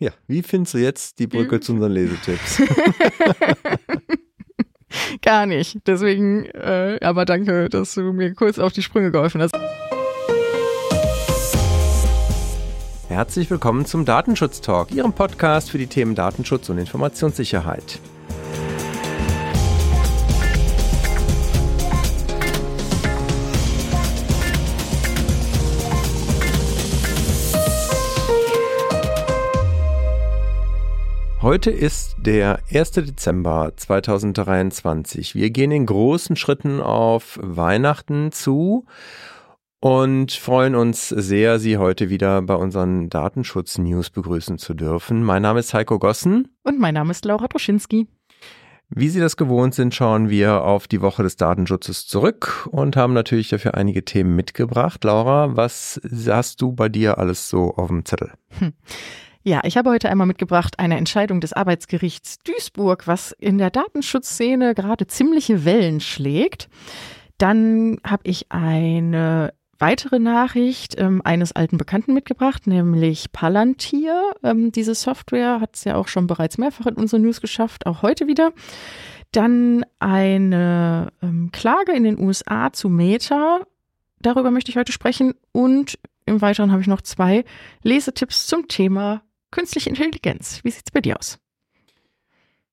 Ja, wie findest du jetzt die Brücke Wie- zu unseren Lesetipps? Gar nicht. Deswegen, äh, aber danke, dass du mir kurz auf die Sprünge geholfen hast. Herzlich willkommen zum Datenschutz Talk, Ihrem Podcast für die Themen Datenschutz und Informationssicherheit. Heute ist der 1. Dezember 2023. Wir gehen in großen Schritten auf Weihnachten zu und freuen uns sehr, Sie heute wieder bei unseren Datenschutz-News begrüßen zu dürfen. Mein Name ist Heiko Gossen. Und mein Name ist Laura Toschinski. Wie Sie das gewohnt sind, schauen wir auf die Woche des Datenschutzes zurück und haben natürlich dafür einige Themen mitgebracht. Laura, was hast du bei dir alles so auf dem Zettel? Ja, ich habe heute einmal mitgebracht eine Entscheidung des Arbeitsgerichts Duisburg, was in der Datenschutzszene gerade ziemliche Wellen schlägt. Dann habe ich eine weitere Nachricht ähm, eines alten Bekannten mitgebracht, nämlich Palantir. Ähm, diese Software hat es ja auch schon bereits mehrfach in unsere News geschafft, auch heute wieder. Dann eine ähm, Klage in den USA zu Meta. Darüber möchte ich heute sprechen. Und im Weiteren habe ich noch zwei Lesetipps zum Thema künstliche Intelligenz. Wie sieht's bei dir aus?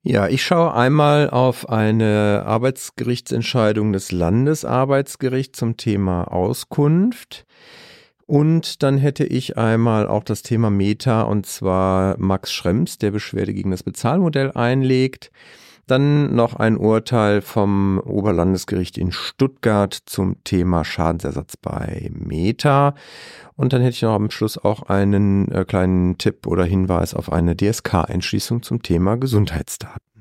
Ja, ich schaue einmal auf eine Arbeitsgerichtsentscheidung des Landesarbeitsgerichts zum Thema Auskunft. Und dann hätte ich einmal auch das Thema Meta und zwar Max Schrems, der Beschwerde gegen das Bezahlmodell einlegt. Dann noch ein Urteil vom Oberlandesgericht in Stuttgart zum Thema Schadensersatz bei Meta. Und dann hätte ich noch am Schluss auch einen äh, kleinen Tipp oder Hinweis auf eine DSK-Entschließung zum Thema Gesundheitsdaten.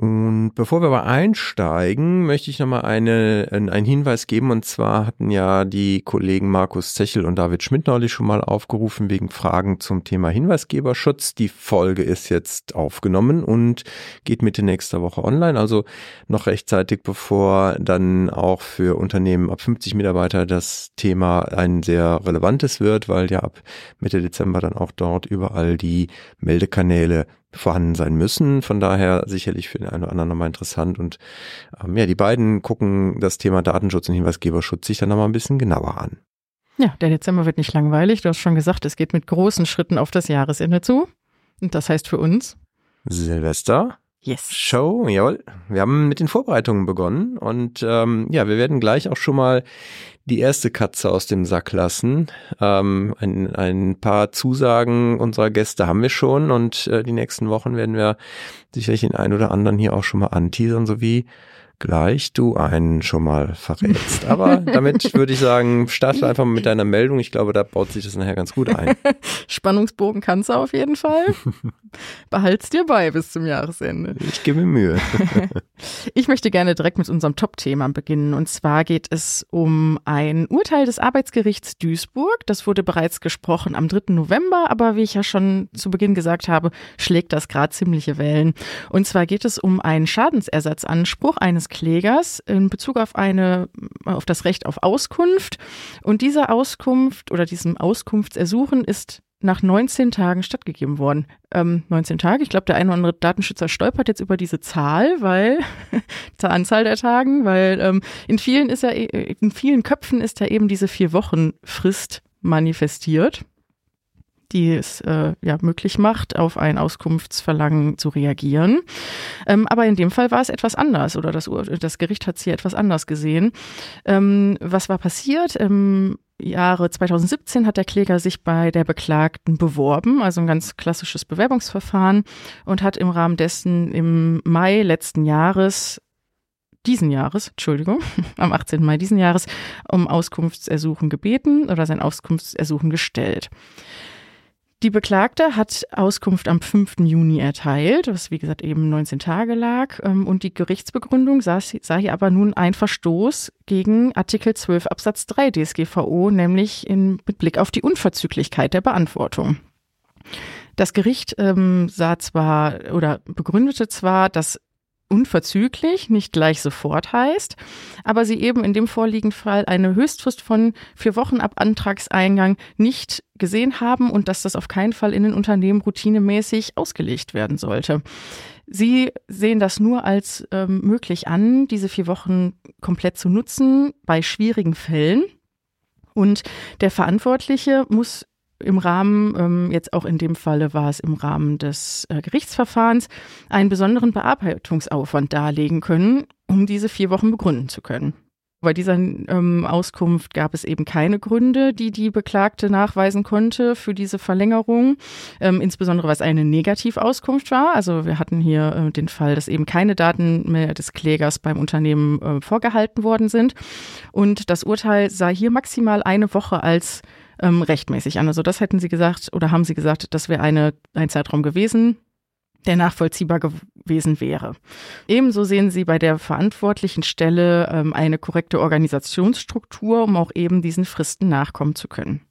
Und bevor wir aber einsteigen, möchte ich nochmal eine, einen Hinweis geben. Und zwar hatten ja die Kollegen Markus Zechel und David Schmidt neulich schon mal aufgerufen wegen Fragen zum Thema Hinweisgeberschutz. Die Folge ist jetzt aufgenommen und geht Mitte nächster Woche online. Also noch rechtzeitig, bevor dann auch für Unternehmen ab 50 Mitarbeiter das Thema ein sehr relevantes wird, weil ja ab Mitte Dezember dann auch dort überall die Meldekanäle vorhanden sein müssen. Von daher sicherlich für den einen oder anderen nochmal interessant. Und ähm, ja, die beiden gucken das Thema Datenschutz und Hinweisgeberschutz sich dann nochmal ein bisschen genauer an. Ja, der Dezember wird nicht langweilig. Du hast schon gesagt, es geht mit großen Schritten auf das Jahresende zu. Und das heißt für uns Silvester. Yes. Show, jawohl. Wir haben mit den Vorbereitungen begonnen und ähm, ja, wir werden gleich auch schon mal die erste Katze aus dem Sack lassen. Ähm, ein, ein paar Zusagen unserer Gäste haben wir schon und äh, die nächsten Wochen werden wir sicherlich den einen oder anderen hier auch schon mal anteasern, sowie gleich du einen schon mal verrätst. Aber damit würde ich sagen, starte einfach mal mit deiner Meldung. Ich glaube, da baut sich das nachher ganz gut ein. Spannungsbogen kannst du auf jeden Fall. Behalt's dir bei bis zum Jahresende. Ich gebe mir Mühe. Ich möchte gerne direkt mit unserem Top-Thema beginnen. Und zwar geht es um ein Urteil des Arbeitsgerichts Duisburg. Das wurde bereits gesprochen am 3. November, aber wie ich ja schon zu Beginn gesagt habe, schlägt das gerade ziemliche Wellen. Und zwar geht es um einen Schadensersatzanspruch eines Klägers in Bezug auf eine, auf das Recht auf Auskunft. Und diese Auskunft oder diesem Auskunftsersuchen ist nach 19 Tagen stattgegeben worden. Ähm, 19 Tage, ich glaube, der eine oder andere Datenschützer stolpert jetzt über diese Zahl, weil zur Anzahl der Tagen, weil ähm, in vielen ist ja in vielen Köpfen ist ja eben diese vier Wochen Frist manifestiert, die es äh, ja möglich macht, auf ein Auskunftsverlangen zu reagieren. Ähm, aber in dem Fall war es etwas anders oder das, das Gericht hat es hier etwas anders gesehen. Ähm, was war passiert? Im Jahre 2017 hat der Kläger sich bei der Beklagten beworben, also ein ganz klassisches Bewerbungsverfahren und hat im Rahmen dessen im Mai letzten Jahres diesen Jahres, Entschuldigung, am 18. Mai diesen Jahres um Auskunftsersuchen gebeten oder sein Auskunftsersuchen gestellt. Die Beklagte hat Auskunft am 5. Juni erteilt, was wie gesagt eben 19 Tage lag. ähm, Und die Gerichtsbegründung sah, sah hier aber nun ein Verstoß gegen Artikel 12 Absatz 3 DSGVO, nämlich in, mit Blick auf die Unverzüglichkeit der Beantwortung. Das Gericht ähm, sah zwar oder begründete zwar, dass unverzüglich nicht gleich sofort heißt, aber sie eben in dem vorliegenden Fall eine Höchstfrist von vier Wochen ab Antragseingang nicht gesehen haben und dass das auf keinen Fall in den Unternehmen routinemäßig ausgelegt werden sollte. Sie sehen das nur als ähm, möglich an, diese vier Wochen komplett zu nutzen bei schwierigen Fällen. Und der Verantwortliche muss im Rahmen, ähm, jetzt auch in dem Falle war es im Rahmen des äh, Gerichtsverfahrens, einen besonderen Bearbeitungsaufwand darlegen können, um diese vier Wochen begründen zu können. Bei dieser ähm, Auskunft gab es eben keine Gründe, die die Beklagte nachweisen konnte für diese Verlängerung, ähm, insbesondere was eine Negativauskunft war. Also wir hatten hier äh, den Fall, dass eben keine Daten mehr des Klägers beim Unternehmen äh, vorgehalten worden sind. Und das Urteil sah hier maximal eine Woche als ähm, rechtmäßig an. Also das hätten Sie gesagt oder haben Sie gesagt, das wäre eine, ein Zeitraum gewesen, der nachvollziehbar gewesen wäre. Ebenso sehen Sie bei der verantwortlichen Stelle ähm, eine korrekte Organisationsstruktur, um auch eben diesen Fristen nachkommen zu können.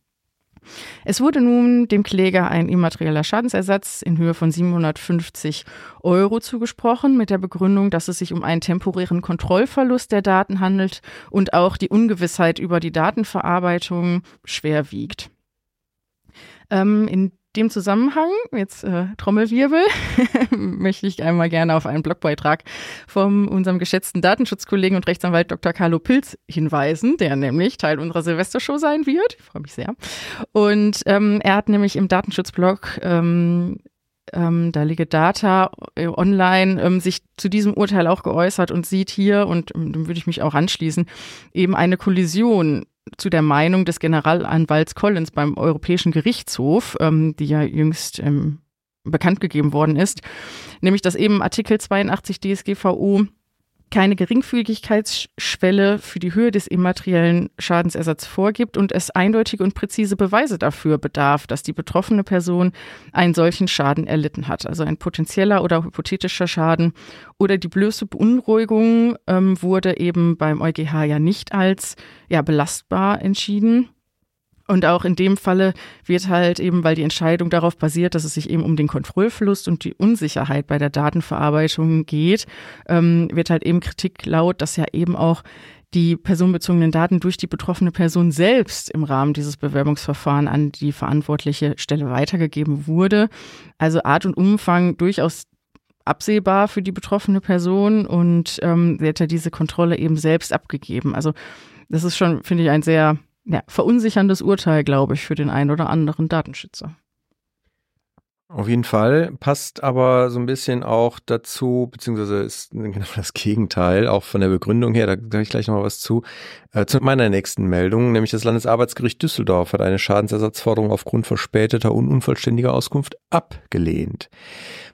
Es wurde nun dem Kläger ein immaterieller Schadensersatz in Höhe von 750 Euro zugesprochen, mit der Begründung, dass es sich um einen temporären Kontrollverlust der Daten handelt und auch die Ungewissheit über die Datenverarbeitung schwer wiegt. Ähm, in dem Zusammenhang, jetzt äh, Trommelwirbel, möchte ich einmal gerne auf einen Blogbeitrag von unserem geschätzten Datenschutzkollegen und Rechtsanwalt Dr. Carlo Pilz hinweisen, der nämlich Teil unserer Silvestershow sein wird. Ich freue mich sehr. Und ähm, er hat nämlich im Datenschutzblog ähm, ähm, da liege Data äh, online ähm, sich zu diesem Urteil auch geäußert und sieht hier, und ähm, dem würde ich mich auch anschließen, eben eine Kollision zu der Meinung des Generalanwalts Collins beim Europäischen Gerichtshof, ähm, die ja jüngst ähm, bekannt gegeben worden ist, nämlich dass eben Artikel 82 DSGVO keine Geringfügigkeitsschwelle für die Höhe des immateriellen Schadensersatzes vorgibt und es eindeutige und präzise Beweise dafür bedarf, dass die betroffene Person einen solchen Schaden erlitten hat. Also ein potenzieller oder hypothetischer Schaden oder die bloße Beunruhigung ähm, wurde eben beim EuGH ja nicht als ja, belastbar entschieden. Und auch in dem Falle wird halt eben, weil die Entscheidung darauf basiert, dass es sich eben um den Kontrollverlust und die Unsicherheit bei der Datenverarbeitung geht, ähm, wird halt eben Kritik laut, dass ja eben auch die personenbezogenen Daten durch die betroffene Person selbst im Rahmen dieses Bewerbungsverfahren an die verantwortliche Stelle weitergegeben wurde. Also Art und Umfang durchaus absehbar für die betroffene Person und ähm, sie hat ja diese Kontrolle eben selbst abgegeben. Also das ist schon, finde ich, ein sehr ja, verunsicherndes Urteil, glaube ich, für den einen oder anderen Datenschützer. Auf jeden Fall passt aber so ein bisschen auch dazu, beziehungsweise ist genau das Gegenteil, auch von der Begründung her, da sage ich gleich noch mal was zu, äh, zu meiner nächsten Meldung, nämlich das Landesarbeitsgericht Düsseldorf hat eine Schadensersatzforderung aufgrund verspäteter und unvollständiger Auskunft abgelehnt.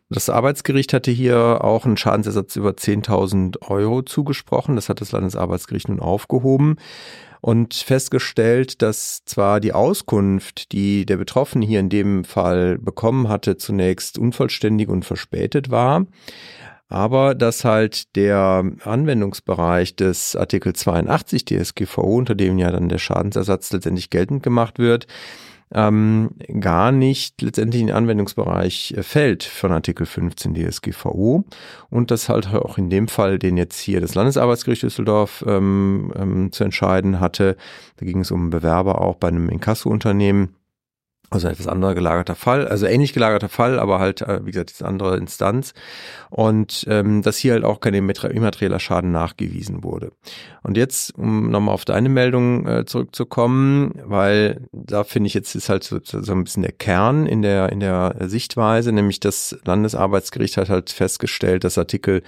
Das Arbeitsgericht hatte hier auch einen Schadensersatz über 10.000 Euro zugesprochen. Das hat das Landesarbeitsgericht nun aufgehoben und festgestellt, dass zwar die Auskunft, die der Betroffene hier in dem Fall bekommen hatte, zunächst unvollständig und verspätet war, aber dass halt der Anwendungsbereich des Artikel 82 DSGVO, unter dem ja dann der Schadensersatz letztendlich geltend gemacht wird, ähm, gar nicht letztendlich in den Anwendungsbereich äh, fällt von Artikel 15 DSGVO und das halt auch in dem Fall, den jetzt hier das Landesarbeitsgericht Düsseldorf ähm, ähm, zu entscheiden hatte, da ging es um Bewerber auch bei einem Inkasso-Unternehmen, also etwas anderer gelagerter Fall, also ähnlich gelagerter Fall, aber halt, äh, wie gesagt, eine andere Instanz. Und ähm, dass hier halt auch kein immaterieller Schaden nachgewiesen wurde. Und jetzt, um nochmal auf deine Meldung äh, zurückzukommen, weil da finde ich jetzt ist halt so, so ein bisschen der Kern in der, in der Sichtweise, nämlich das Landesarbeitsgericht hat halt festgestellt, dass Artikel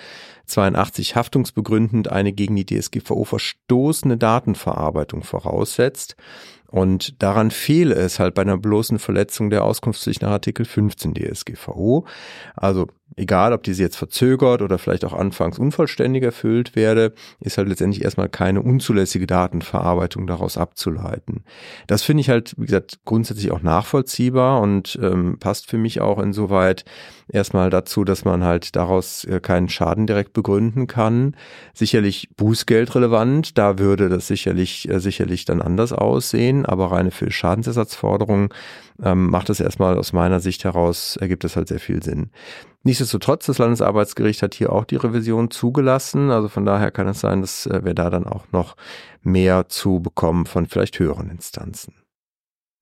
82 haftungsbegründend eine gegen die DSGVO verstoßene Datenverarbeitung voraussetzt. Und daran fehle es halt bei einer bloßen Verletzung der Auskunftspflicht nach Artikel 15 DSGVO. Also egal ob diese jetzt verzögert oder vielleicht auch anfangs unvollständig erfüllt werde, ist halt letztendlich erstmal keine unzulässige Datenverarbeitung daraus abzuleiten. Das finde ich halt, wie gesagt, grundsätzlich auch nachvollziehbar und ähm, passt für mich auch insoweit erstmal dazu, dass man halt daraus äh, keinen Schaden direkt begründen kann. Sicherlich Bußgeld relevant, da würde das sicherlich, äh, sicherlich dann anders aussehen, aber reine für Schadensersatzforderungen ähm, macht es erstmal aus meiner Sicht heraus, ergibt es halt sehr viel Sinn. Nichtsdestotrotz, das Landesarbeitsgericht hat hier auch die Revision zugelassen. Also von daher kann es sein, dass äh, wir da dann auch noch mehr zu bekommen von vielleicht höheren Instanzen.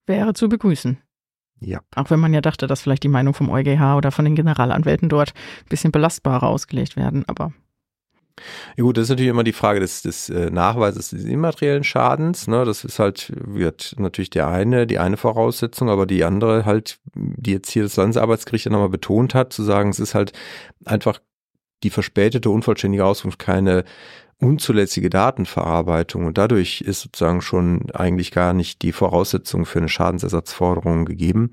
Wäre zu begrüßen. Ja. Auch wenn man ja dachte, dass vielleicht die Meinung vom EuGH oder von den Generalanwälten dort ein bisschen belastbarer ausgelegt werden, aber ja gut, das ist natürlich immer die Frage des, des äh, Nachweises des immateriellen Schadens. Ne? Das ist halt, wird natürlich der eine, die eine Voraussetzung, aber die andere halt, die jetzt hier das Landesarbeitsgericht ja nochmal betont hat, zu sagen, es ist halt einfach die verspätete, unvollständige Auskunft keine unzulässige Datenverarbeitung und dadurch ist sozusagen schon eigentlich gar nicht die Voraussetzung für eine Schadensersatzforderung gegeben.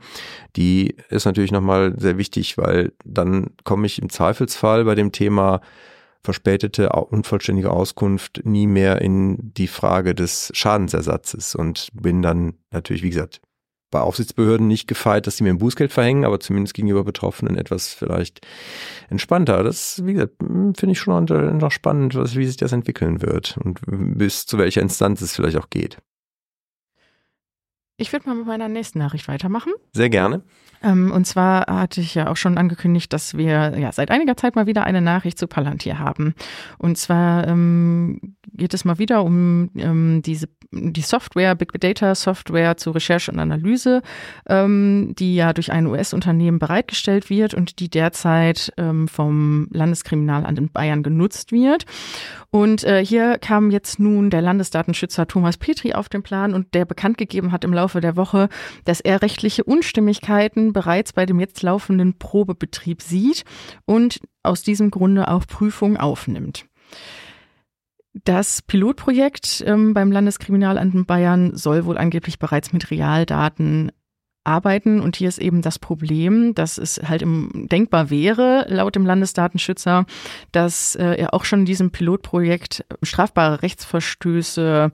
Die ist natürlich nochmal sehr wichtig, weil dann komme ich im Zweifelsfall bei dem Thema verspätete, unvollständige Auskunft nie mehr in die Frage des Schadensersatzes und bin dann natürlich, wie gesagt, bei Aufsichtsbehörden nicht gefeit, dass sie mir ein Bußgeld verhängen, aber zumindest gegenüber Betroffenen etwas vielleicht entspannter. Das, wie gesagt, finde ich schon noch spannend, was, wie sich das entwickeln wird und bis zu welcher Instanz es vielleicht auch geht. Ich würde mal mit meiner nächsten Nachricht weitermachen. Sehr gerne. Ähm, und zwar hatte ich ja auch schon angekündigt, dass wir ja seit einiger Zeit mal wieder eine Nachricht zu Palantir haben. Und zwar ähm, geht es mal wieder um ähm, diese die Software, Big Data Software zur Recherche und Analyse, ähm, die ja durch ein US-Unternehmen bereitgestellt wird und die derzeit ähm, vom Landeskriminalamt in Bayern genutzt wird. Und äh, hier kam jetzt nun der Landesdatenschützer Thomas Petri auf den Plan und der bekannt gegeben hat im Laufe der Woche, dass er rechtliche Unstimmigkeiten bereits bei dem jetzt laufenden Probebetrieb sieht und aus diesem Grunde auch Prüfungen aufnimmt. Das Pilotprojekt ähm, beim Landeskriminalamt in Bayern soll wohl angeblich bereits mit Realdaten arbeiten. Und hier ist eben das Problem, dass es halt im, denkbar wäre, laut dem Landesdatenschützer, dass äh, er auch schon in diesem Pilotprojekt strafbare Rechtsverstöße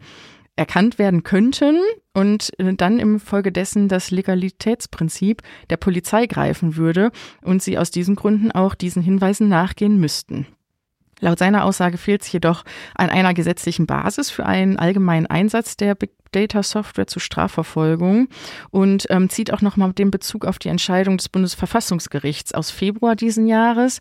erkannt werden könnten und äh, dann im Folge dessen das Legalitätsprinzip der Polizei greifen würde und sie aus diesen Gründen auch diesen Hinweisen nachgehen müssten. Laut seiner Aussage fehlt es jedoch an einer gesetzlichen Basis für einen allgemeinen Einsatz der Big Data Software zur Strafverfolgung und ähm, zieht auch nochmal den Bezug auf die Entscheidung des Bundesverfassungsgerichts aus Februar diesen Jahres,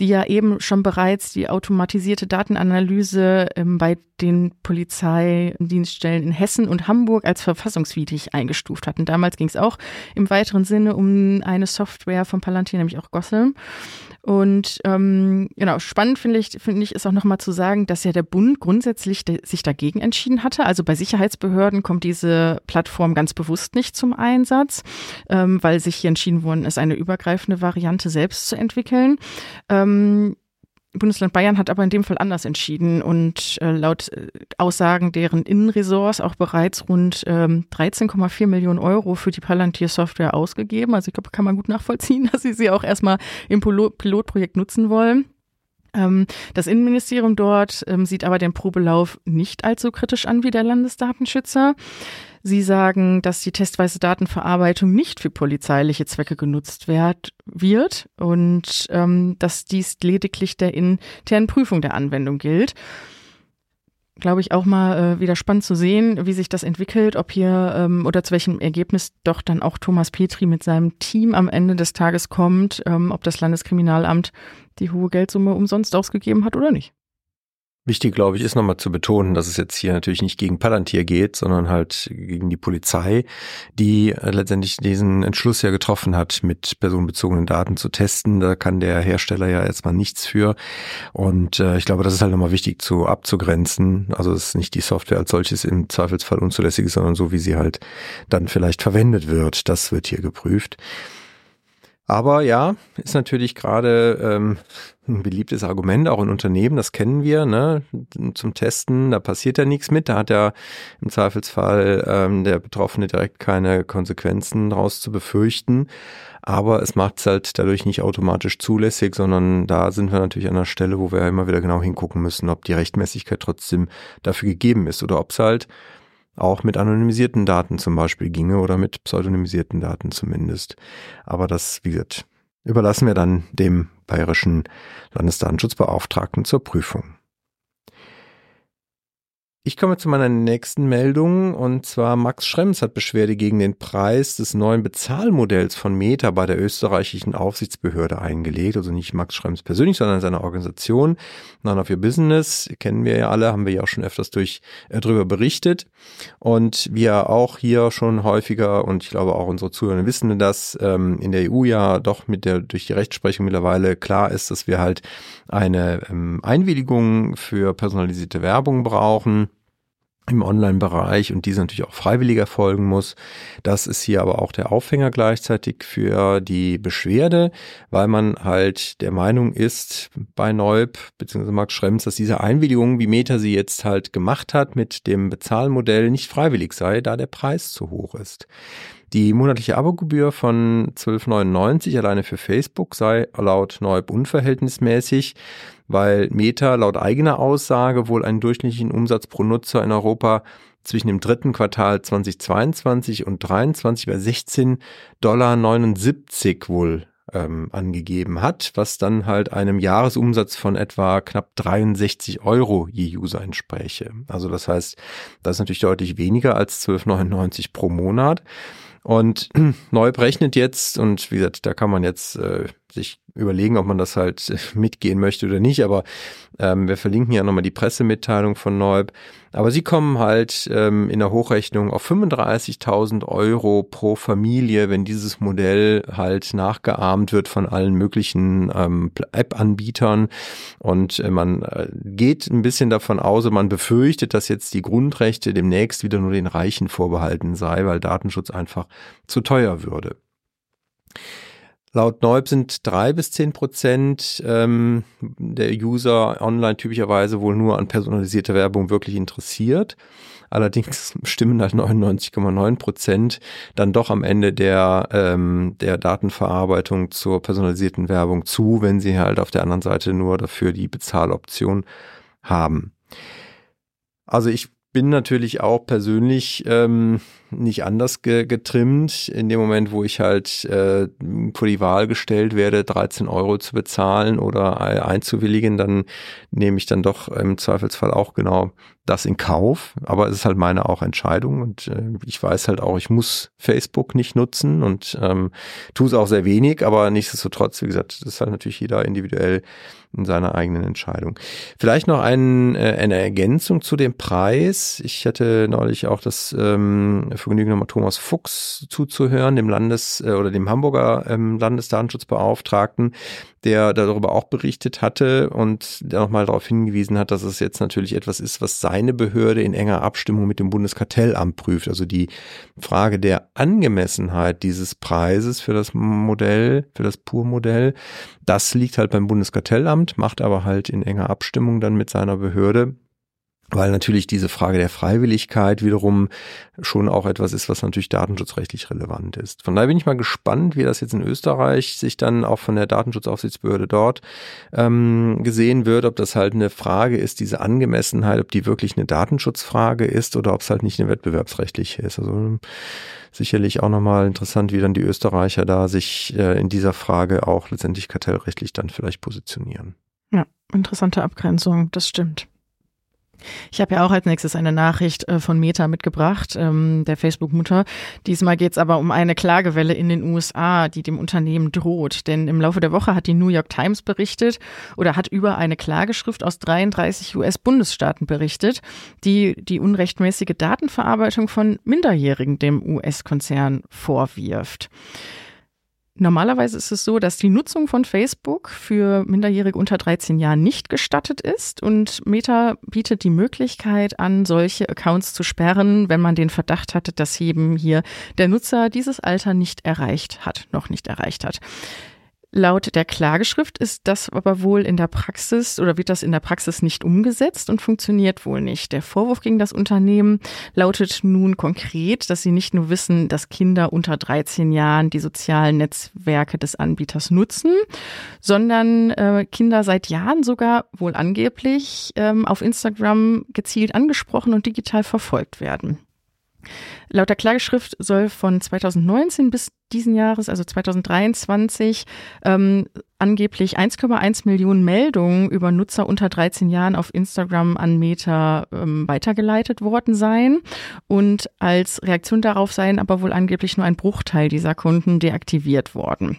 die ja eben schon bereits die automatisierte Datenanalyse ähm, bei den Polizeidienststellen in Hessen und Hamburg als verfassungswidrig eingestuft hatten. Damals ging es auch im weiteren Sinne um eine Software von Palantir, nämlich auch Gotham. Und ähm, genau, spannend finde ich, finde ich, ist auch nochmal zu sagen, dass ja der Bund grundsätzlich de sich dagegen entschieden hatte. Also bei Sicherheitsbehörden kommt diese Plattform ganz bewusst nicht zum Einsatz, ähm, weil sich hier entschieden worden ist, eine übergreifende Variante selbst zu entwickeln. Ähm, Bundesland Bayern hat aber in dem Fall anders entschieden und äh, laut äh, Aussagen deren Innenressorts auch bereits rund ähm, 13,4 Millionen Euro für die Palantir-Software ausgegeben. Also ich glaube, kann man gut nachvollziehen, dass sie sie auch erstmal im Pilotprojekt nutzen wollen. Ähm, das Innenministerium dort ähm, sieht aber den Probelauf nicht allzu kritisch an wie der Landesdatenschützer. Sie sagen, dass die testweise Datenverarbeitung nicht für polizeiliche Zwecke genutzt werd, wird und ähm, dass dies lediglich der internen Prüfung der Anwendung gilt. Glaube ich auch mal äh, wieder spannend zu sehen, wie sich das entwickelt, ob hier ähm, oder zu welchem Ergebnis doch dann auch Thomas Petri mit seinem Team am Ende des Tages kommt, ähm, ob das Landeskriminalamt die hohe Geldsumme umsonst ausgegeben hat oder nicht. Wichtig, glaube ich, ist nochmal zu betonen, dass es jetzt hier natürlich nicht gegen Palantir geht, sondern halt gegen die Polizei, die äh, letztendlich diesen Entschluss ja getroffen hat, mit personenbezogenen Daten zu testen. Da kann der Hersteller ja erstmal nichts für. Und äh, ich glaube, das ist halt nochmal wichtig zu abzugrenzen. Also es ist nicht die Software als solches im Zweifelsfall unzulässig, sondern so, wie sie halt dann vielleicht verwendet wird. Das wird hier geprüft. Aber ja, ist natürlich gerade ähm, ein beliebtes Argument, auch in Unternehmen, das kennen wir, ne? Zum Testen, da passiert ja nichts mit, da hat ja im Zweifelsfall ähm, der Betroffene direkt keine Konsequenzen daraus zu befürchten. Aber es macht es halt dadurch nicht automatisch zulässig, sondern da sind wir natürlich an einer Stelle, wo wir immer wieder genau hingucken müssen, ob die Rechtmäßigkeit trotzdem dafür gegeben ist oder ob es halt auch mit anonymisierten Daten zum Beispiel ginge oder mit pseudonymisierten Daten zumindest. Aber das, gesagt, überlassen wir dann dem bayerischen Landesdatenschutzbeauftragten zur Prüfung. Ich komme zu meiner nächsten Meldung und zwar Max Schrems hat Beschwerde gegen den Preis des neuen Bezahlmodells von Meta bei der österreichischen Aufsichtsbehörde eingelegt. Also nicht Max Schrems persönlich, sondern seine Organisation. None of Your Business kennen wir ja alle, haben wir ja auch schon öfters durch, äh, drüber berichtet. Und wir auch hier schon häufiger und ich glaube auch unsere Zuhörer wissen, dass ähm, in der EU ja doch mit der durch die Rechtsprechung mittlerweile klar ist, dass wir halt eine ähm, Einwilligung für personalisierte Werbung brauchen im Online-Bereich und diese natürlich auch freiwillig erfolgen muss. Das ist hier aber auch der Aufhänger gleichzeitig für die Beschwerde, weil man halt der Meinung ist bei Neub bzw. Max Schrems, dass diese Einwilligung, wie Meta sie jetzt halt gemacht hat mit dem Bezahlmodell, nicht freiwillig sei, da der Preis zu hoch ist. Die monatliche Abogebühr von 12,99 alleine für Facebook sei laut Neub unverhältnismäßig weil Meta laut eigener Aussage wohl einen durchschnittlichen Umsatz pro Nutzer in Europa zwischen dem dritten Quartal 2022 und 2023 bei 16,79 Dollar wohl ähm, angegeben hat, was dann halt einem Jahresumsatz von etwa knapp 63 Euro je User entspräche. Also das heißt, das ist natürlich deutlich weniger als 12,99 pro Monat. Und Neub rechnet jetzt, und wie gesagt, da kann man jetzt äh, sich überlegen, ob man das halt mitgehen möchte oder nicht. Aber ähm, wir verlinken ja nochmal die Pressemitteilung von Neub. Aber sie kommen halt ähm, in der Hochrechnung auf 35.000 Euro pro Familie, wenn dieses Modell halt nachgeahmt wird von allen möglichen ähm, App-Anbietern. Und äh, man äh, geht ein bisschen davon aus, man befürchtet, dass jetzt die Grundrechte demnächst wieder nur den Reichen vorbehalten sei, weil Datenschutz einfach zu teuer würde. Laut Neub sind drei bis zehn Prozent ähm, der User online typischerweise wohl nur an personalisierte Werbung wirklich interessiert. Allerdings stimmen halt 99,9 Prozent dann doch am Ende der, ähm, der Datenverarbeitung zur personalisierten Werbung zu, wenn sie halt auf der anderen Seite nur dafür die Bezahloption haben. Also ich bin natürlich auch persönlich ähm, nicht anders ge getrimmt. In dem Moment, wo ich halt äh, vor die Wahl gestellt werde, 13 Euro zu bezahlen oder einzuwilligen, dann nehme ich dann doch im Zweifelsfall auch genau das in Kauf, aber es ist halt meine auch Entscheidung und äh, ich weiß halt auch, ich muss Facebook nicht nutzen und ähm, tue es auch sehr wenig, aber nichtsdestotrotz, wie gesagt, das ist halt natürlich jeder individuell in seiner eigenen Entscheidung. Vielleicht noch ein, äh, eine Ergänzung zu dem Preis. Ich hatte neulich auch das ähm, Vergnügen, nochmal Thomas Fuchs zuzuhören, dem Landes- äh, oder dem Hamburger ähm, Landesdatenschutzbeauftragten, der darüber auch berichtet hatte und der nochmal darauf hingewiesen hat, dass es jetzt natürlich etwas ist, was seine Behörde in enger Abstimmung mit dem Bundeskartellamt prüft. Also die Frage der Angemessenheit dieses Preises für das Modell, für das Pur-Modell, das liegt halt beim Bundeskartellamt, macht aber halt in enger Abstimmung dann mit seiner Behörde weil natürlich diese Frage der Freiwilligkeit wiederum schon auch etwas ist, was natürlich datenschutzrechtlich relevant ist. Von daher bin ich mal gespannt, wie das jetzt in Österreich sich dann auch von der Datenschutzaufsichtsbehörde dort ähm, gesehen wird, ob das halt eine Frage ist, diese Angemessenheit, ob die wirklich eine Datenschutzfrage ist oder ob es halt nicht eine wettbewerbsrechtliche ist. Also sicherlich auch nochmal interessant, wie dann die Österreicher da sich äh, in dieser Frage auch letztendlich kartellrechtlich dann vielleicht positionieren. Ja, interessante Abgrenzung, das stimmt. Ich habe ja auch als nächstes eine Nachricht äh, von Meta mitgebracht, ähm, der Facebook-Mutter. Diesmal geht es aber um eine Klagewelle in den USA, die dem Unternehmen droht. Denn im Laufe der Woche hat die New York Times berichtet oder hat über eine Klageschrift aus 33 US-Bundesstaaten berichtet, die die unrechtmäßige Datenverarbeitung von Minderjährigen dem US-Konzern vorwirft. Normalerweise ist es so, dass die Nutzung von Facebook für Minderjährige unter 13 Jahren nicht gestattet ist und Meta bietet die Möglichkeit an, solche Accounts zu sperren, wenn man den Verdacht hatte, dass eben hier der Nutzer dieses Alter nicht erreicht hat, noch nicht erreicht hat. Laut der Klageschrift ist das aber wohl in der Praxis oder wird das in der Praxis nicht umgesetzt und funktioniert wohl nicht. Der Vorwurf gegen das Unternehmen lautet nun konkret, dass sie nicht nur wissen, dass Kinder unter 13 Jahren die sozialen Netzwerke des Anbieters nutzen, sondern äh, Kinder seit Jahren sogar wohl angeblich ähm, auf Instagram gezielt angesprochen und digital verfolgt werden. Laut der Klageschrift soll von 2019 bis diesen Jahres, also 2023, ähm, angeblich 1,1 Millionen Meldungen über Nutzer unter 13 Jahren auf Instagram an Meta ähm, weitergeleitet worden sein. Und als Reaktion darauf seien aber wohl angeblich nur ein Bruchteil dieser Kunden deaktiviert worden.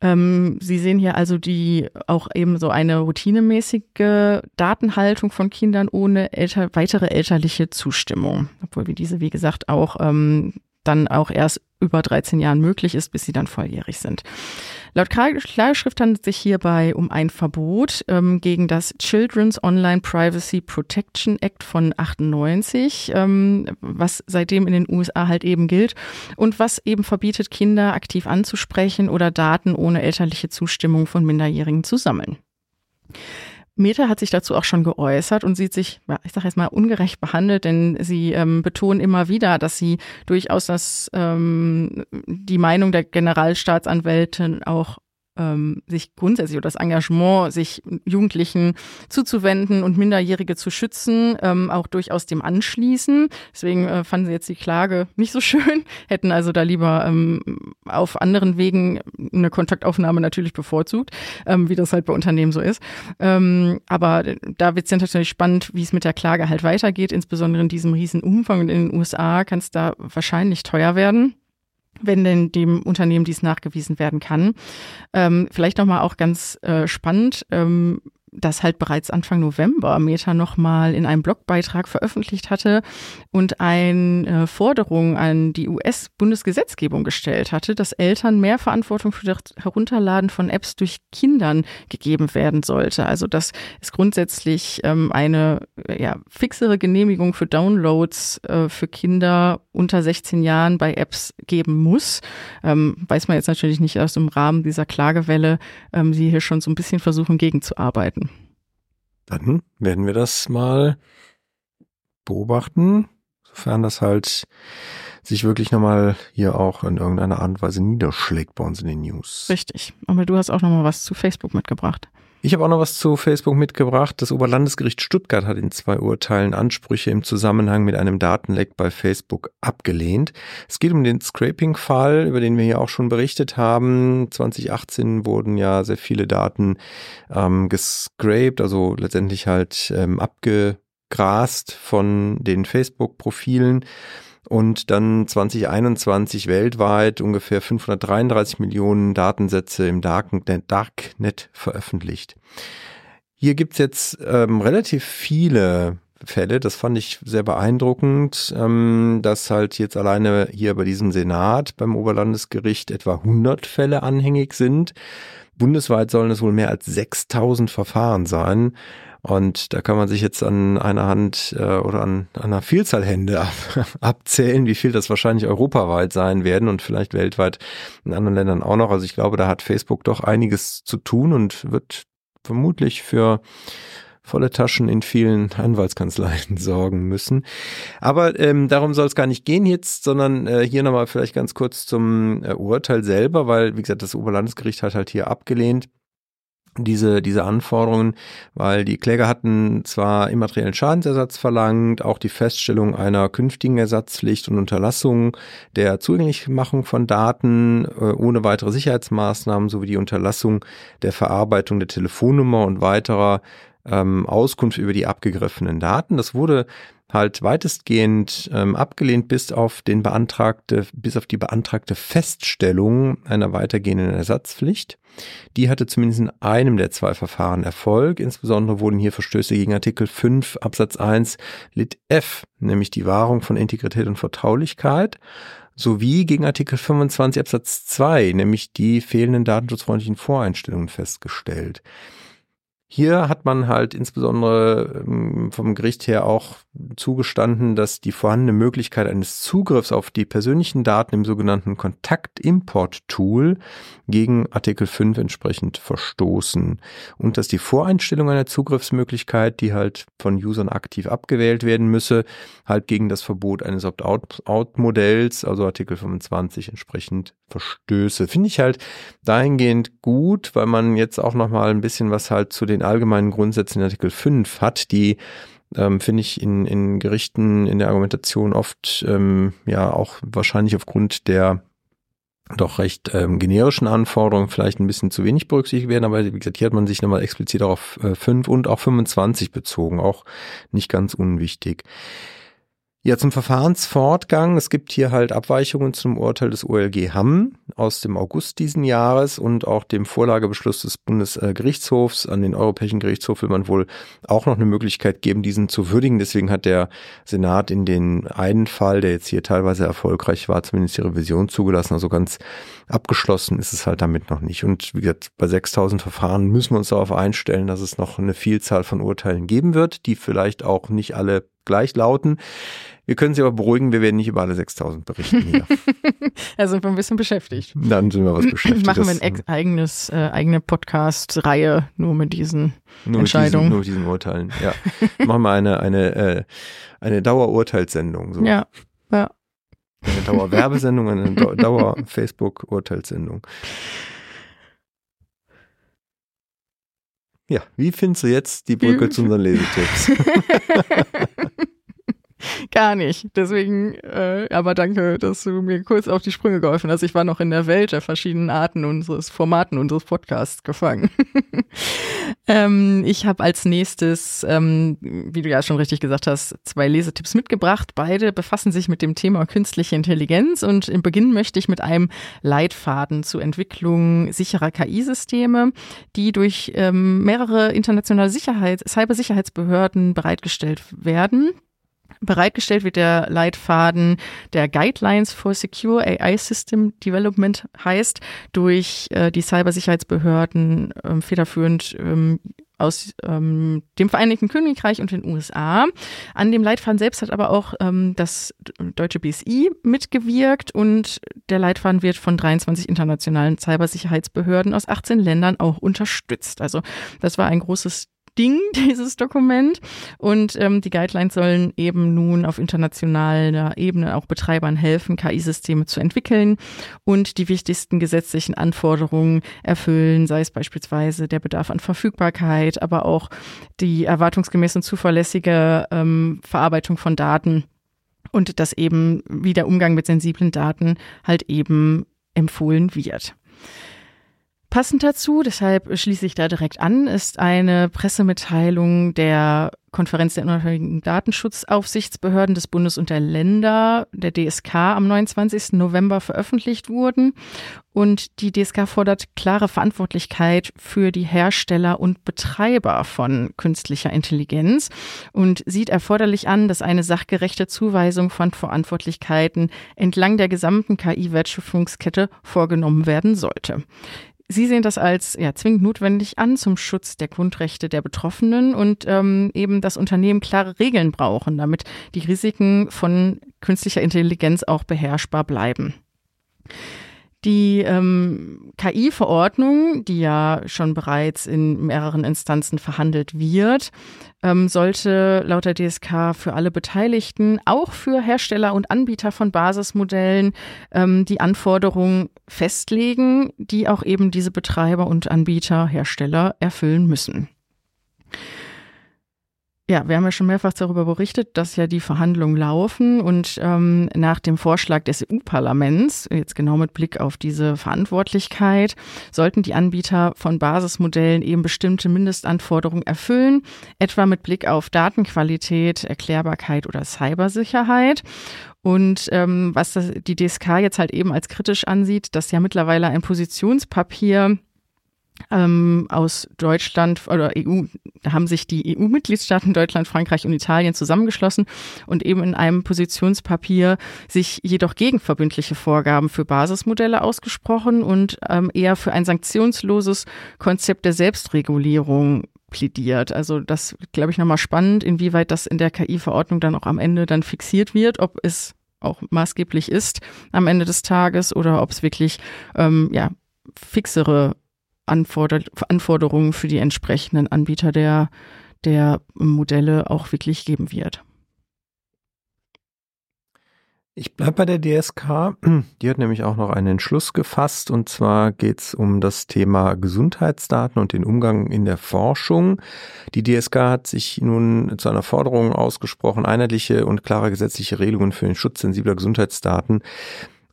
Ähm, Sie sehen hier also die auch eben so eine routinemäßige Datenhaltung von Kindern ohne älter, weitere elterliche Zustimmung, obwohl wir diese, wie gesagt, auch ähm, dann auch erst über 13 Jahren möglich ist, bis sie dann volljährig sind. Laut Klarschrift handelt es sich hierbei um ein Verbot ähm, gegen das Children's Online Privacy Protection Act von 98, ähm, was seitdem in den USA halt eben gilt und was eben verbietet, Kinder aktiv anzusprechen oder Daten ohne elterliche Zustimmung von Minderjährigen zu sammeln. Meta hat sich dazu auch schon geäußert und sieht sich, ich sage jetzt mal, ungerecht behandelt, denn sie ähm, betonen immer wieder, dass sie durchaus das, ähm, die Meinung der Generalstaatsanwältin auch ähm, sich grundsätzlich oder das Engagement, sich Jugendlichen zuzuwenden und Minderjährige zu schützen, ähm, auch durchaus dem anschließen. Deswegen äh, fanden sie jetzt die Klage nicht so schön, hätten also da lieber ähm, auf anderen Wegen eine Kontaktaufnahme natürlich bevorzugt, ähm, wie das halt bei Unternehmen so ist. Ähm, aber da wird es ja natürlich spannend, wie es mit der Klage halt weitergeht, insbesondere in diesem riesen Umfang. In den USA kann es da wahrscheinlich teuer werden wenn denn dem Unternehmen dies nachgewiesen werden kann. Ähm, vielleicht nochmal auch ganz äh, spannend, ähm, das halt bereits Anfang November Meta nochmal in einem Blogbeitrag veröffentlicht hatte und eine Forderung an die US-Bundesgesetzgebung gestellt hatte, dass Eltern mehr Verantwortung für das Herunterladen von Apps durch Kindern gegeben werden sollte. Also dass es grundsätzlich ähm, eine ja, fixere Genehmigung für Downloads äh, für Kinder unter 16 Jahren bei Apps geben muss. Ähm, weiß man jetzt natürlich nicht aus dem Rahmen dieser Klagewelle, ähm, sie hier schon so ein bisschen versuchen gegenzuarbeiten. Dann werden wir das mal beobachten, sofern das halt sich wirklich nochmal hier auch in irgendeiner Art und Weise niederschlägt bei uns in den News. Richtig. Aber du hast auch nochmal was zu Facebook mitgebracht. Ich habe auch noch was zu Facebook mitgebracht. Das Oberlandesgericht Stuttgart hat in zwei Urteilen Ansprüche im Zusammenhang mit einem Datenleck bei Facebook abgelehnt. Es geht um den Scraping-Fall, über den wir hier auch schon berichtet haben. 2018 wurden ja sehr viele Daten ähm, gescraped, also letztendlich halt ähm, abgegrast von den Facebook-Profilen und dann 2021 weltweit ungefähr 533 Millionen Datensätze im Darknet, Darknet veröffentlicht. Hier gibt's jetzt ähm, relativ viele Fälle, das fand ich sehr beeindruckend, ähm, dass halt jetzt alleine hier bei diesem Senat beim Oberlandesgericht etwa 100 Fälle anhängig sind. Bundesweit sollen es wohl mehr als 6000 Verfahren sein. Und da kann man sich jetzt an einer Hand äh, oder an, an einer Vielzahl Hände ab, abzählen, wie viel das wahrscheinlich europaweit sein werden und vielleicht weltweit in anderen Ländern auch noch. Also ich glaube, da hat Facebook doch einiges zu tun und wird vermutlich für volle Taschen in vielen Anwaltskanzleien sorgen müssen. Aber ähm, darum soll es gar nicht gehen jetzt, sondern äh, hier nochmal vielleicht ganz kurz zum äh, Urteil selber, weil, wie gesagt, das Oberlandesgericht hat halt hier abgelehnt diese, diese Anforderungen, weil die Kläger hatten zwar immateriellen Schadensersatz verlangt, auch die Feststellung einer künftigen Ersatzpflicht und Unterlassung der Zugänglichmachung von Daten äh, ohne weitere Sicherheitsmaßnahmen sowie die Unterlassung der Verarbeitung der Telefonnummer und weiterer ähm, Auskunft über die abgegriffenen Daten. Das wurde halt weitestgehend ähm, abgelehnt bis auf den beantragte, bis auf die beantragte Feststellung einer weitergehenden Ersatzpflicht. Die hatte zumindest in einem der zwei Verfahren Erfolg. Insbesondere wurden hier Verstöße gegen Artikel 5 Absatz 1 Lit F, nämlich die Wahrung von Integrität und Vertraulichkeit, sowie gegen Artikel 25 Absatz 2, nämlich die fehlenden datenschutzfreundlichen Voreinstellungen festgestellt. Hier hat man halt insbesondere ähm, vom Gericht her auch zugestanden, dass die vorhandene Möglichkeit eines Zugriffs auf die persönlichen Daten im sogenannten Kontakt-Import-Tool gegen Artikel 5 entsprechend verstoßen und dass die Voreinstellung einer Zugriffsmöglichkeit, die halt von Usern aktiv abgewählt werden müsse, halt gegen das Verbot eines Opt-out-Modells, also Artikel 25 entsprechend verstöße. Finde ich halt dahingehend gut, weil man jetzt auch noch mal ein bisschen was halt zu den allgemeinen Grundsätzen in Artikel 5 hat, die ähm, finde ich in, in Gerichten in der Argumentation oft ähm, ja auch wahrscheinlich aufgrund der doch recht ähm, generischen Anforderungen vielleicht ein bisschen zu wenig berücksichtigt werden, aber wie gesagt, hier hat man sich nochmal explizit auch auf äh, 5 und auch 25 bezogen, auch nicht ganz unwichtig. Ja, zum Verfahrensfortgang. Es gibt hier halt Abweichungen zum Urteil des OLG Hamm aus dem August diesen Jahres und auch dem Vorlagebeschluss des Bundesgerichtshofs. An den Europäischen Gerichtshof will man wohl auch noch eine Möglichkeit geben, diesen zu würdigen. Deswegen hat der Senat in den einen Fall, der jetzt hier teilweise erfolgreich war, zumindest die Revision zugelassen. Also ganz abgeschlossen ist es halt damit noch nicht. Und wie gesagt, bei 6000 Verfahren müssen wir uns darauf einstellen, dass es noch eine Vielzahl von Urteilen geben wird, die vielleicht auch nicht alle gleich lauten. Wir können Sie aber beruhigen, wir werden nicht über alle 6000 berichten hier. da sind wir ein bisschen beschäftigt. Dann sind wir was beschäftigt. Machen wir ein eigenes, äh, eigene Podcast-Reihe nur mit diesen nur Entscheidungen. Diesen, nur mit diesen Urteilen, ja. Machen wir eine, eine, äh, eine Dauerurteilssendung. So. Ja, ja. Eine Dauerwerbesendung, eine Dauer-Facebook-Urteilssendung. Ja, wie findest du jetzt die Brücke zu unseren Lesetipps? Gar nicht. Deswegen, äh, aber danke, dass du mir kurz auf die Sprünge geholfen hast. Ich war noch in der Welt der verschiedenen Arten unseres Formaten unseres Podcasts gefangen. ähm, ich habe als nächstes, ähm, wie du ja schon richtig gesagt hast, zwei Lesetipps mitgebracht. Beide befassen sich mit dem Thema künstliche Intelligenz und im Beginn möchte ich mit einem Leitfaden zur Entwicklung sicherer KI-Systeme, die durch ähm, mehrere internationale Sicherheit, Cybersicherheitsbehörden bereitgestellt werden. Bereitgestellt wird der Leitfaden der Guidelines for Secure AI System Development heißt durch äh, die Cybersicherheitsbehörden äh, federführend ähm, aus ähm, dem Vereinigten Königreich und den USA. An dem Leitfaden selbst hat aber auch ähm, das deutsche BSI mitgewirkt und der Leitfaden wird von 23 internationalen Cybersicherheitsbehörden aus 18 Ländern auch unterstützt. Also das war ein großes Ding, dieses Dokument. Und ähm, die Guidelines sollen eben nun auf internationaler Ebene auch Betreibern helfen, KI-Systeme zu entwickeln und die wichtigsten gesetzlichen Anforderungen erfüllen, sei es beispielsweise der Bedarf an Verfügbarkeit, aber auch die erwartungsgemäße und zuverlässige ähm, Verarbeitung von Daten und dass eben wie der Umgang mit sensiblen Daten halt eben empfohlen wird. Passend dazu, deshalb schließe ich da direkt an, ist eine Pressemitteilung der Konferenz der unabhängigen Datenschutzaufsichtsbehörden des Bundes und der Länder, der DSK, am 29. November veröffentlicht wurden. Und die DSK fordert klare Verantwortlichkeit für die Hersteller und Betreiber von künstlicher Intelligenz und sieht erforderlich an, dass eine sachgerechte Zuweisung von Verantwortlichkeiten entlang der gesamten KI-Wertschöpfungskette vorgenommen werden sollte. Sie sehen das als ja, zwingend notwendig an zum Schutz der Grundrechte der Betroffenen und ähm, eben das Unternehmen klare Regeln brauchen, damit die Risiken von künstlicher Intelligenz auch beherrschbar bleiben. Die ähm, KI-Verordnung, die ja schon bereits in mehreren Instanzen verhandelt wird, ähm, sollte laut der DSK für alle Beteiligten, auch für Hersteller und Anbieter von Basismodellen, ähm, die Anforderungen festlegen, die auch eben diese Betreiber und Anbieter, Hersteller erfüllen müssen. Ja, wir haben ja schon mehrfach darüber berichtet, dass ja die Verhandlungen laufen und ähm, nach dem Vorschlag des EU-Parlaments, jetzt genau mit Blick auf diese Verantwortlichkeit, sollten die Anbieter von Basismodellen eben bestimmte Mindestanforderungen erfüllen, etwa mit Blick auf Datenqualität, Erklärbarkeit oder Cybersicherheit. Und ähm, was das, die DSK jetzt halt eben als kritisch ansieht, dass ja mittlerweile ein Positionspapier ähm, aus Deutschland oder EU, haben sich die EU-Mitgliedstaaten Deutschland, Frankreich und Italien zusammengeschlossen und eben in einem Positionspapier sich jedoch gegen verbindliche Vorgaben für Basismodelle ausgesprochen und ähm, eher für ein sanktionsloses Konzept der Selbstregulierung plädiert. Also das glaube ich nochmal spannend, inwieweit das in der KI-Verordnung dann auch am Ende dann fixiert wird, ob es auch maßgeblich ist am Ende des Tages oder ob es wirklich ähm, ja fixere Anforder Anforderungen für die entsprechenden Anbieter der, der Modelle auch wirklich geben wird. Ich bleibe bei der DSK. Die hat nämlich auch noch einen Entschluss gefasst und zwar geht es um das Thema Gesundheitsdaten und den Umgang in der Forschung. Die DSK hat sich nun zu einer Forderung ausgesprochen, einheitliche und klare gesetzliche Regelungen für den Schutz sensibler Gesundheitsdaten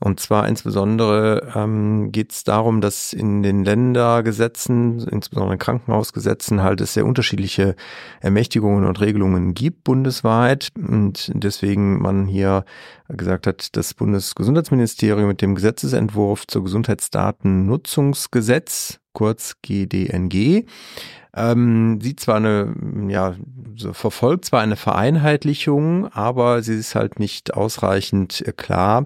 und zwar insbesondere ähm, geht es darum, dass in den Ländergesetzen, insbesondere in Krankenhausgesetzen, halt es sehr unterschiedliche Ermächtigungen und Regelungen gibt bundesweit. Und deswegen man hier gesagt hat, das Bundesgesundheitsministerium mit dem Gesetzesentwurf zur Gesundheitsdatennutzungsgesetz, kurz GDNG, ähm, sieht zwar eine, ja, verfolgt zwar eine Vereinheitlichung, aber sie ist halt nicht ausreichend äh, klar,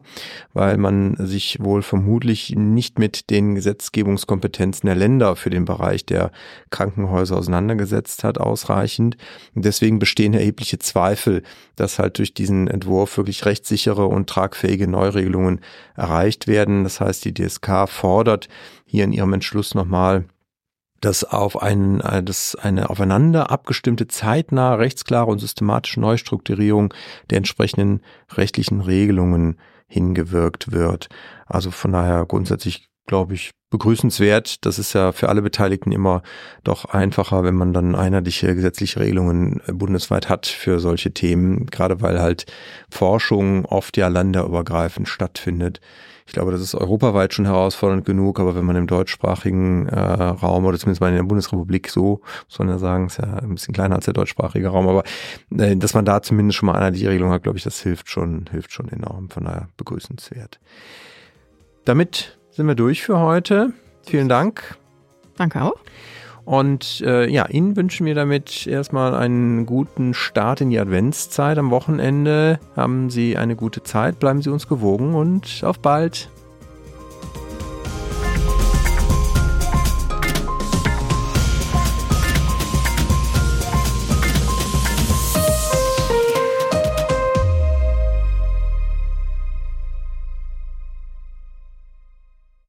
weil man sich wohl vermutlich nicht mit den Gesetzgebungskompetenzen der Länder für den Bereich der Krankenhäuser auseinandergesetzt hat, ausreichend. Und deswegen bestehen erhebliche Zweifel, dass halt durch diesen Entwurf wirklich rechtssichere und tragfähige Neuregelungen erreicht werden. Das heißt, die DSK fordert hier in ihrem Entschluss nochmal dass auf einen, äh, dass eine aufeinander abgestimmte zeitnahe, rechtsklare und systematische Neustrukturierung der entsprechenden rechtlichen Regelungen hingewirkt wird. Also von daher grundsätzlich glaube ich begrüßenswert. Das ist ja für alle Beteiligten immer doch einfacher, wenn man dann einheitliche gesetzliche Regelungen äh, bundesweit hat für solche Themen, gerade weil halt Forschung oft ja länderübergreifend stattfindet. Ich glaube, das ist europaweit schon herausfordernd genug, aber wenn man im deutschsprachigen äh, Raum oder zumindest mal in der Bundesrepublik so, muss man ja sagen, ist ja ein bisschen kleiner als der deutschsprachige Raum, aber äh, dass man da zumindest schon mal einer die Regelung hat, glaube ich, das hilft schon, hilft schon enorm. Von daher begrüßenswert. Damit sind wir durch für heute. Vielen Dank. Danke auch. Und äh, ja, Ihnen wünschen wir damit erstmal einen guten Start in die Adventszeit. Am Wochenende haben Sie eine gute Zeit, bleiben Sie uns gewogen und auf bald.